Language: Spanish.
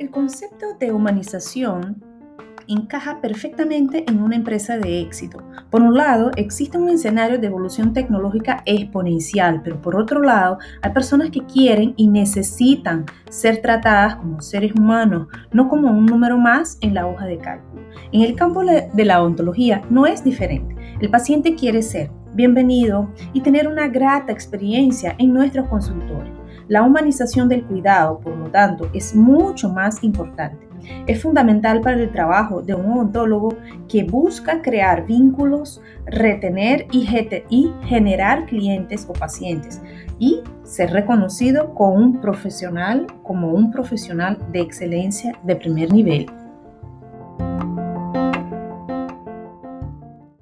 El concepto de humanización encaja perfectamente en una empresa de éxito. Por un lado, existe un escenario de evolución tecnológica exponencial, pero por otro lado, hay personas que quieren y necesitan ser tratadas como seres humanos, no como un número más en la hoja de cálculo. En el campo de la ontología no es diferente. El paciente quiere ser bienvenido y tener una grata experiencia en nuestros consultorios. La humanización del cuidado, por lo tanto, es mucho más importante. Es fundamental para el trabajo de un odontólogo que busca crear vínculos, retener y, generar clientes o pacientes y ser reconocido como un profesional, como un profesional de excelencia de primer nivel.